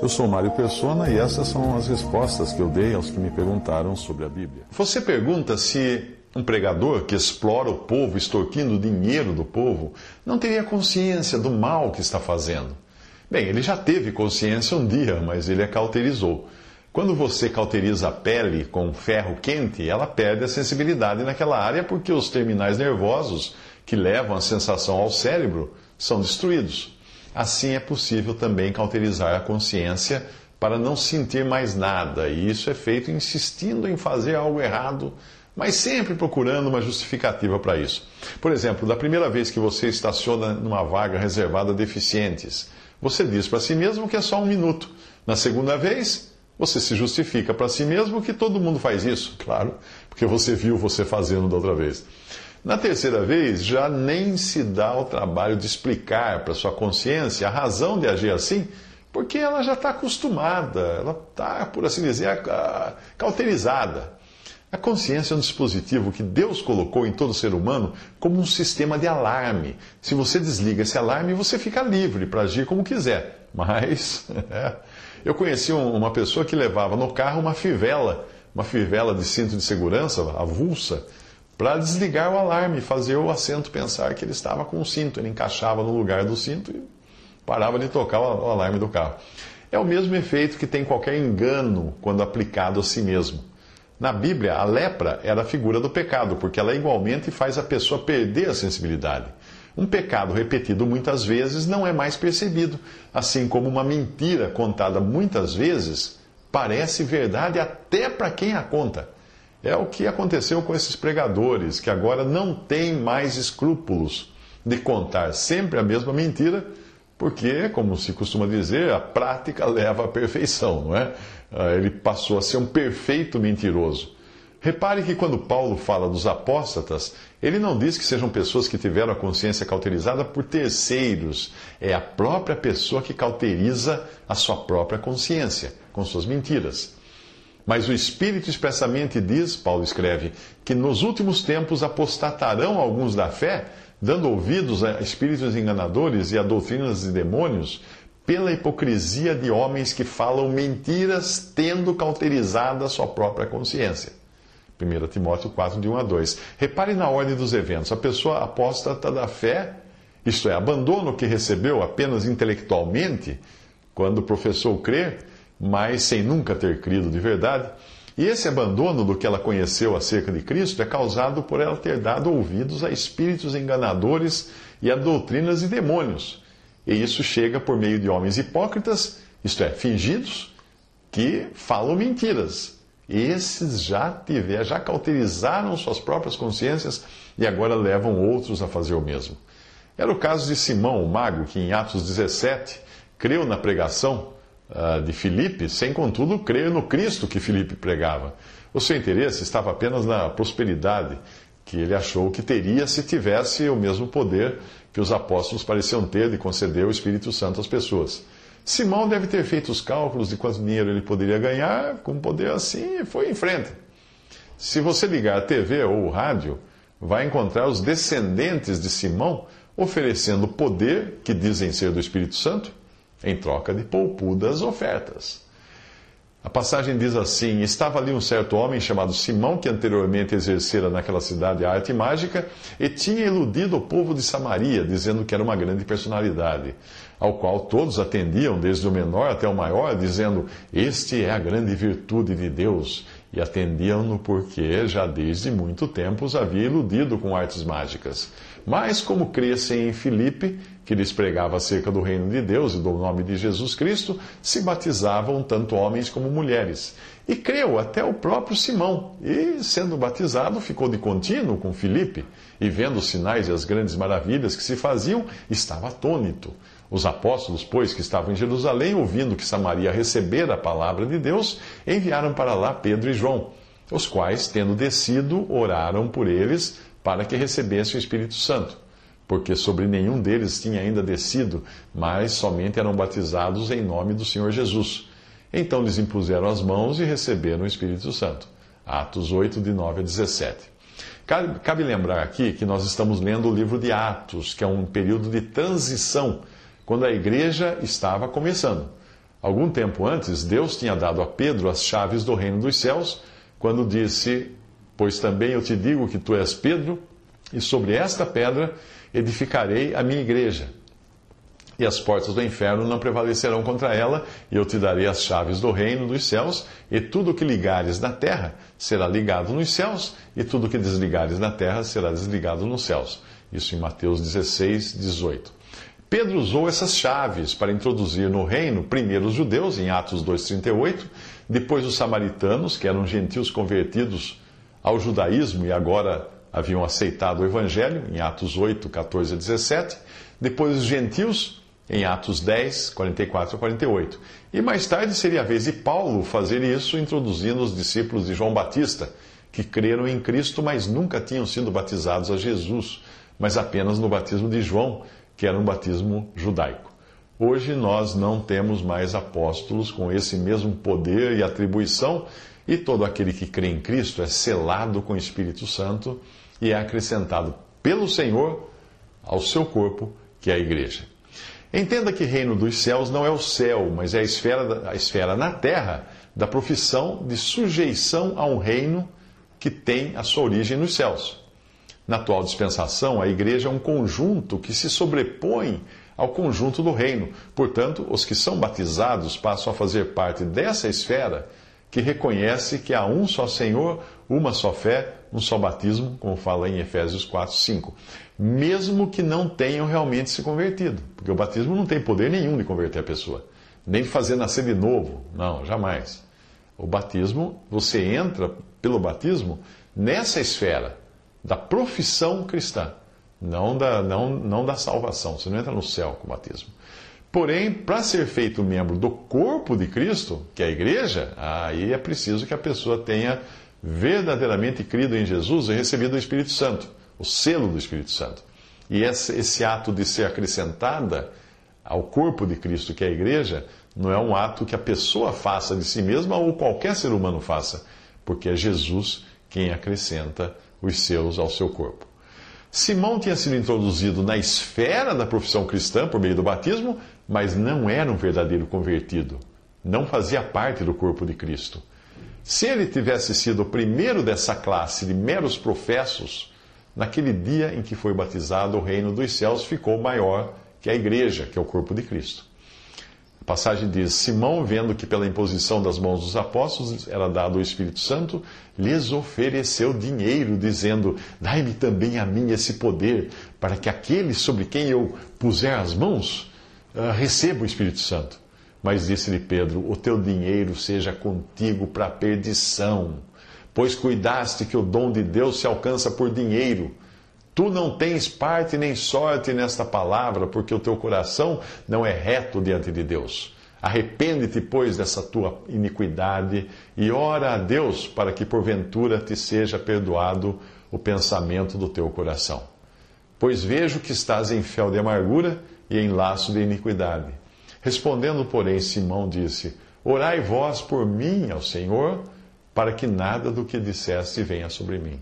Eu sou Mário Persona e essas são as respostas que eu dei aos que me perguntaram sobre a Bíblia. Você pergunta se um pregador que explora o povo, extorquindo o dinheiro do povo, não teria consciência do mal que está fazendo. Bem, ele já teve consciência um dia, mas ele a cauterizou. Quando você cauteriza a pele com ferro quente, ela perde a sensibilidade naquela área porque os terminais nervosos que levam a sensação ao cérebro são destruídos. Assim é possível também cauterizar a consciência para não sentir mais nada, e isso é feito insistindo em fazer algo errado mas sempre procurando uma justificativa para isso. Por exemplo, da primeira vez que você estaciona numa vaga reservada a deficientes, você diz para si mesmo que é só um minuto. Na segunda vez, você se justifica para si mesmo que todo mundo faz isso, claro, porque você viu você fazendo da outra vez. Na terceira vez, já nem se dá o trabalho de explicar para sua consciência a razão de agir assim, porque ela já está acostumada, ela está, por assim dizer, cauterizada. A consciência é um dispositivo que Deus colocou em todo ser humano como um sistema de alarme. Se você desliga esse alarme, você fica livre para agir como quiser. Mas eu conheci uma pessoa que levava no carro uma fivela, uma fivela de cinto de segurança, avulsa, para desligar o alarme fazer o assento pensar que ele estava com o cinto. Ele encaixava no lugar do cinto e parava de tocar o alarme do carro. É o mesmo efeito que tem qualquer engano quando aplicado a si mesmo. Na Bíblia, a lepra era a figura do pecado, porque ela igualmente faz a pessoa perder a sensibilidade. Um pecado repetido muitas vezes não é mais percebido, assim como uma mentira contada muitas vezes parece verdade até para quem a conta. É o que aconteceu com esses pregadores, que agora não têm mais escrúpulos de contar sempre a mesma mentira, porque, como se costuma dizer, a prática leva à perfeição, não é? Ah, ele passou a ser um perfeito mentiroso. Repare que quando Paulo fala dos apóstatas, ele não diz que sejam pessoas que tiveram a consciência cauterizada por terceiros. É a própria pessoa que cauteriza a sua própria consciência com suas mentiras. Mas o Espírito expressamente diz, Paulo escreve, que nos últimos tempos apostatarão alguns da fé, dando ouvidos a espíritos enganadores e a doutrinas de demônios, pela hipocrisia de homens que falam mentiras, tendo cauterizada a sua própria consciência. 1 Timóteo 4, de 1 a 2. Repare na ordem dos eventos. A pessoa apóstata da fé, isto é, abandona o que recebeu apenas intelectualmente, quando professou crer, mas sem nunca ter crido de verdade. E esse abandono do que ela conheceu acerca de Cristo é causado por ela ter dado ouvidos a espíritos enganadores e a doutrinas de demônios e isso chega por meio de homens hipócritas, isto é, fingidos, que falam mentiras. Esses já tiver, já cauterizaram suas próprias consciências e agora levam outros a fazer o mesmo. Era o caso de Simão, o mago, que em Atos 17 creu na pregação de Filipe, sem contudo crer no Cristo que Filipe pregava. O seu interesse estava apenas na prosperidade que ele achou que teria se tivesse o mesmo poder que os apóstolos pareciam ter de conceder o Espírito Santo às pessoas. Simão deve ter feito os cálculos de quanto dinheiro ele poderia ganhar, com poder assim, e foi em frente. Se você ligar a TV ou o rádio, vai encontrar os descendentes de Simão oferecendo poder, que dizem ser do Espírito Santo, em troca de poupudas ofertas. A passagem diz assim: Estava ali um certo homem chamado Simão, que anteriormente exercera naquela cidade a arte mágica, e tinha iludido o povo de Samaria, dizendo que era uma grande personalidade, ao qual todos atendiam, desde o menor até o maior, dizendo: Este é a grande virtude de Deus. E atendiam-no porque já desde muito tempo os havia iludido com artes mágicas. Mas, como crescem em Filipe, que lhes pregava acerca do reino de Deus e do nome de Jesus Cristo, se batizavam tanto homens como mulheres. E creu até o próprio Simão, e, sendo batizado, ficou de contínuo com Filipe. e vendo os sinais e as grandes maravilhas que se faziam, estava atônito. Os apóstolos, pois, que estavam em Jerusalém, ouvindo que Samaria recebera a palavra de Deus, enviaram para lá Pedro e João, os quais, tendo descido, oraram por eles para que recebessem o Espírito Santo, porque sobre nenhum deles tinha ainda descido, mas somente eram batizados em nome do Senhor Jesus. Então lhes impuseram as mãos e receberam o Espírito Santo. Atos 8, de 9 a 17. Cabe, cabe lembrar aqui que nós estamos lendo o livro de Atos, que é um período de transição, quando a igreja estava começando. Algum tempo antes, Deus tinha dado a Pedro as chaves do reino dos céus, quando disse: Pois também eu te digo que tu és Pedro, e sobre esta pedra edificarei a minha igreja e as portas do inferno não prevalecerão contra ela, e eu te darei as chaves do reino dos céus, e tudo o que ligares na terra será ligado nos céus, e tudo o que desligares na terra será desligado nos céus. Isso em Mateus 16, 18. Pedro usou essas chaves para introduzir no reino primeiro os judeus, em Atos 2,38, depois os samaritanos, que eram gentios convertidos ao judaísmo e agora haviam aceitado o evangelho, em Atos 8, 14 a 17, depois os gentios, em Atos 10, 44 a 48. E mais tarde seria a vez de Paulo fazer isso, introduzindo os discípulos de João Batista, que creram em Cristo, mas nunca tinham sido batizados a Jesus, mas apenas no batismo de João, que era um batismo judaico. Hoje nós não temos mais apóstolos com esse mesmo poder e atribuição, e todo aquele que crê em Cristo é selado com o Espírito Santo e é acrescentado pelo Senhor ao seu corpo, que é a igreja. Entenda que reino dos céus não é o céu, mas é a esfera, a esfera na terra da profissão de sujeição a um reino que tem a sua origem nos céus. Na atual dispensação, a igreja é um conjunto que se sobrepõe ao conjunto do reino. Portanto, os que são batizados passam a fazer parte dessa esfera que reconhece que há um só Senhor, uma só fé, um só batismo, como fala em Efésios 4, 5 mesmo que não tenham realmente se convertido. Porque o batismo não tem poder nenhum de converter a pessoa, nem de fazer nascer de novo. Não, jamais. O batismo, você entra pelo batismo nessa esfera da profissão cristã, não da, não, não da salvação. Você não entra no céu com o batismo. Porém, para ser feito membro do corpo de Cristo, que é a igreja, aí é preciso que a pessoa tenha verdadeiramente crido em Jesus e recebido o Espírito Santo o selo do Espírito Santo. E esse, esse ato de ser acrescentada ao corpo de Cristo, que é a igreja, não é um ato que a pessoa faça de si mesma ou qualquer ser humano faça, porque é Jesus quem acrescenta os seus ao seu corpo. Simão tinha sido introduzido na esfera da profissão cristã por meio do batismo, mas não era um verdadeiro convertido. Não fazia parte do corpo de Cristo. Se ele tivesse sido o primeiro dessa classe de meros professos, naquele dia em que foi batizado, o reino dos céus ficou maior que a igreja, que é o corpo de Cristo. A passagem diz: Simão, vendo que pela imposição das mãos dos apóstolos era dado o Espírito Santo, lhes ofereceu dinheiro, dizendo: Dai-me também a mim esse poder, para que aquele sobre quem eu puser as mãos uh, receba o Espírito Santo. Mas disse-lhe Pedro: O teu dinheiro seja contigo para a perdição pois cuidaste que o dom de Deus se alcança por dinheiro. Tu não tens parte nem sorte nesta palavra, porque o teu coração não é reto diante de Deus. Arrepende-te, pois, dessa tua iniquidade e ora a Deus para que porventura te seja perdoado o pensamento do teu coração. Pois vejo que estás em fel de amargura e em laço de iniquidade. Respondendo, porém, Simão disse: Orai vós por mim ao Senhor para que nada do que disseste venha sobre mim.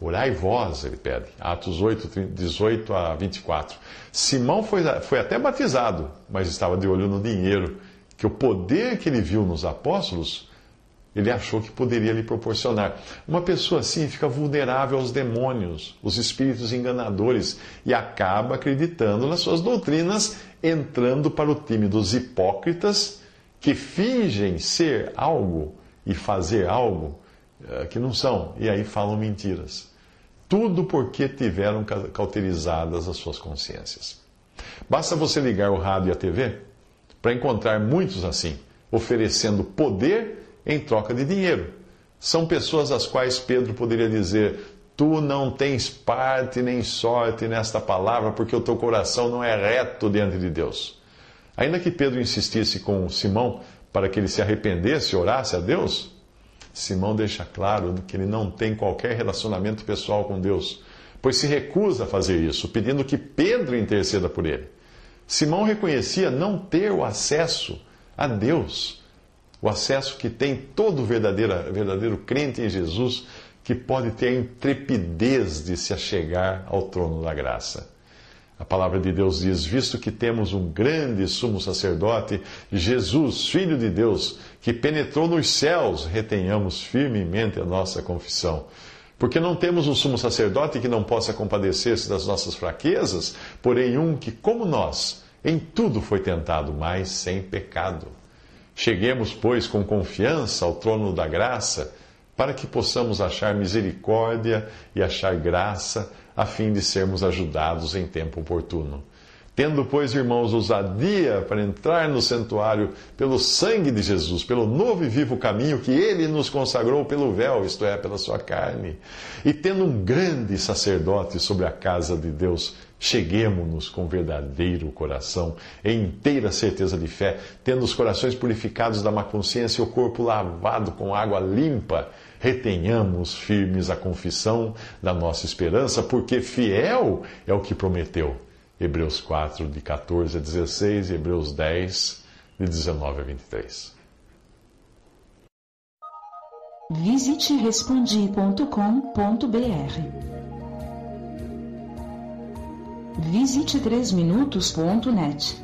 Orai vós, ele pede. Atos 8, 18 a 24. Simão foi, foi até batizado, mas estava de olho no dinheiro, que o poder que ele viu nos apóstolos, ele achou que poderia lhe proporcionar. Uma pessoa assim fica vulnerável aos demônios, os espíritos enganadores, e acaba acreditando nas suas doutrinas, entrando para o time dos hipócritas que fingem ser algo e fazer algo uh, que não são, e aí falam mentiras. Tudo porque tiveram cauterizadas as suas consciências. Basta você ligar o rádio e a TV para encontrar muitos assim, oferecendo poder em troca de dinheiro. São pessoas às quais Pedro poderia dizer: Tu não tens parte nem sorte nesta palavra, porque o teu coração não é reto diante de Deus. Ainda que Pedro insistisse com Simão para que ele se arrependesse e orasse a Deus, Simão deixa claro que ele não tem qualquer relacionamento pessoal com Deus, pois se recusa a fazer isso, pedindo que Pedro interceda por ele. Simão reconhecia não ter o acesso a Deus, o acesso que tem todo verdadeiro, verdadeiro crente em Jesus, que pode ter a intrepidez de se achegar ao trono da graça. A palavra de Deus diz: Visto que temos um grande sumo sacerdote, Jesus, Filho de Deus, que penetrou nos céus, retenhamos firmemente a nossa confissão. Porque não temos um sumo sacerdote que não possa compadecer-se das nossas fraquezas, porém um que, como nós, em tudo foi tentado, mas sem pecado. Cheguemos, pois, com confiança ao trono da graça, para que possamos achar misericórdia e achar graça a fim de sermos ajudados em tempo oportuno. Tendo, pois, irmãos, ousadia para entrar no santuário pelo sangue de Jesus, pelo novo e vivo caminho que ele nos consagrou pelo véu, isto é, pela sua carne, e tendo um grande sacerdote sobre a casa de Deus, cheguemos-nos com verdadeiro coração, em inteira certeza de fé, tendo os corações purificados da má consciência e o corpo lavado com água limpa retenhamos firmes a confissão da nossa esperança, porque fiel é o que prometeu. Hebreus 4, de 14 a 16, e Hebreus 10, de 19 a 23. Visite respondi.com.br. Visite 3minutos.net.